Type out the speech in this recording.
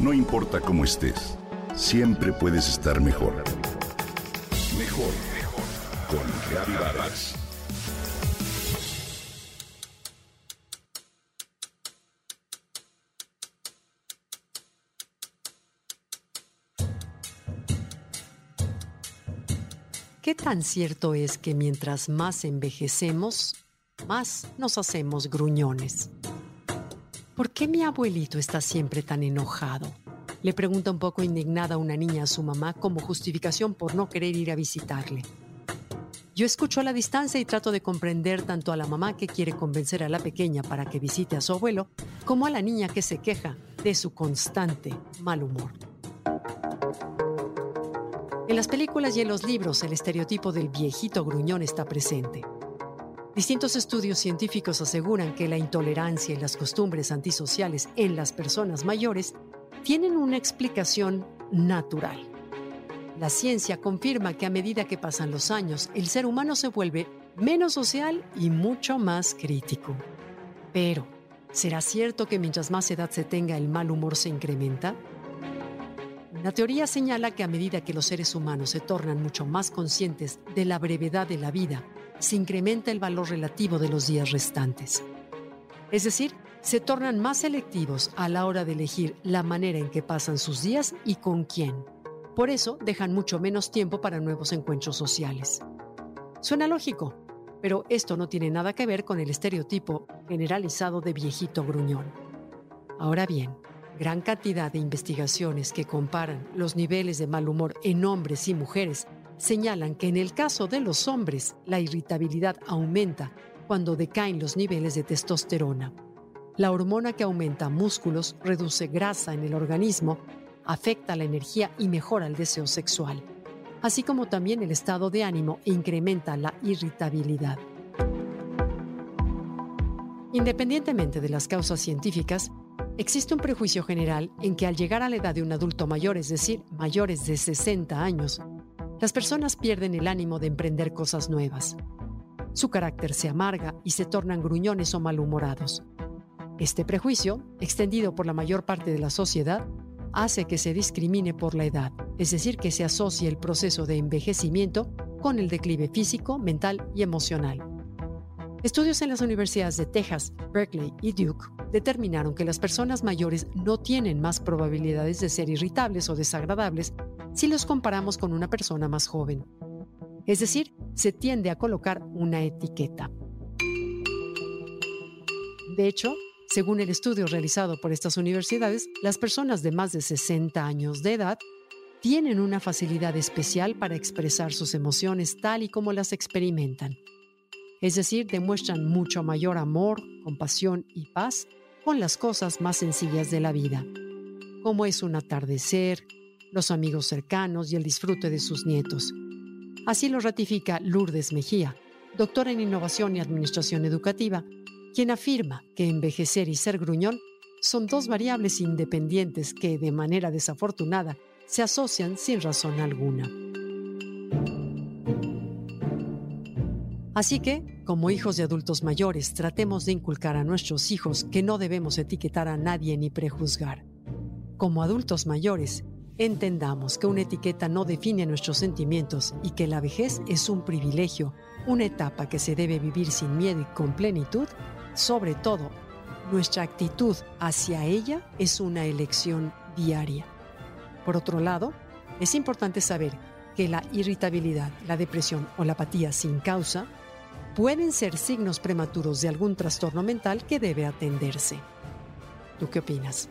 No importa cómo estés, siempre puedes estar mejor. Mejor, mejor. Con Reavivadas. ¿Qué tan cierto es que mientras más envejecemos, más nos hacemos gruñones? ¿Por qué mi abuelito está siempre tan enojado? Le pregunta un poco indignada una niña a su mamá como justificación por no querer ir a visitarle. Yo escucho a la distancia y trato de comprender tanto a la mamá que quiere convencer a la pequeña para que visite a su abuelo, como a la niña que se queja de su constante mal humor. En las películas y en los libros el estereotipo del viejito gruñón está presente. Distintos estudios científicos aseguran que la intolerancia y las costumbres antisociales en las personas mayores tienen una explicación natural. La ciencia confirma que a medida que pasan los años, el ser humano se vuelve menos social y mucho más crítico. Pero, ¿será cierto que mientras más edad se tenga el mal humor se incrementa? La teoría señala que a medida que los seres humanos se tornan mucho más conscientes de la brevedad de la vida, se incrementa el valor relativo de los días restantes. Es decir, se tornan más selectivos a la hora de elegir la manera en que pasan sus días y con quién. Por eso dejan mucho menos tiempo para nuevos encuentros sociales. Suena lógico, pero esto no tiene nada que ver con el estereotipo generalizado de viejito gruñón. Ahora bien, gran cantidad de investigaciones que comparan los niveles de mal humor en hombres y mujeres señalan que en el caso de los hombres la irritabilidad aumenta cuando decaen los niveles de testosterona. La hormona que aumenta músculos reduce grasa en el organismo, afecta la energía y mejora el deseo sexual, así como también el estado de ánimo e incrementa la irritabilidad. Independientemente de las causas científicas, Existe un prejuicio general en que al llegar a la edad de un adulto mayor, es decir, mayores de 60 años, las personas pierden el ánimo de emprender cosas nuevas. Su carácter se amarga y se tornan gruñones o malhumorados. Este prejuicio, extendido por la mayor parte de la sociedad, hace que se discrimine por la edad, es decir, que se asocie el proceso de envejecimiento con el declive físico, mental y emocional. Estudios en las universidades de Texas, Berkeley y Duke determinaron que las personas mayores no tienen más probabilidades de ser irritables o desagradables si los comparamos con una persona más joven. Es decir, se tiende a colocar una etiqueta. De hecho, según el estudio realizado por estas universidades, las personas de más de 60 años de edad tienen una facilidad especial para expresar sus emociones tal y como las experimentan es decir, demuestran mucho mayor amor, compasión y paz con las cosas más sencillas de la vida, como es un atardecer, los amigos cercanos y el disfrute de sus nietos. Así lo ratifica Lourdes Mejía, doctora en Innovación y Administración Educativa, quien afirma que envejecer y ser gruñón son dos variables independientes que, de manera desafortunada, se asocian sin razón alguna. Así que, como hijos de adultos mayores, tratemos de inculcar a nuestros hijos que no debemos etiquetar a nadie ni prejuzgar. Como adultos mayores, entendamos que una etiqueta no define nuestros sentimientos y que la vejez es un privilegio, una etapa que se debe vivir sin miedo y con plenitud. Sobre todo, nuestra actitud hacia ella es una elección diaria. Por otro lado, es importante saber que la irritabilidad, la depresión o la apatía sin causa pueden ser signos prematuros de algún trastorno mental que debe atenderse. ¿Tú qué opinas?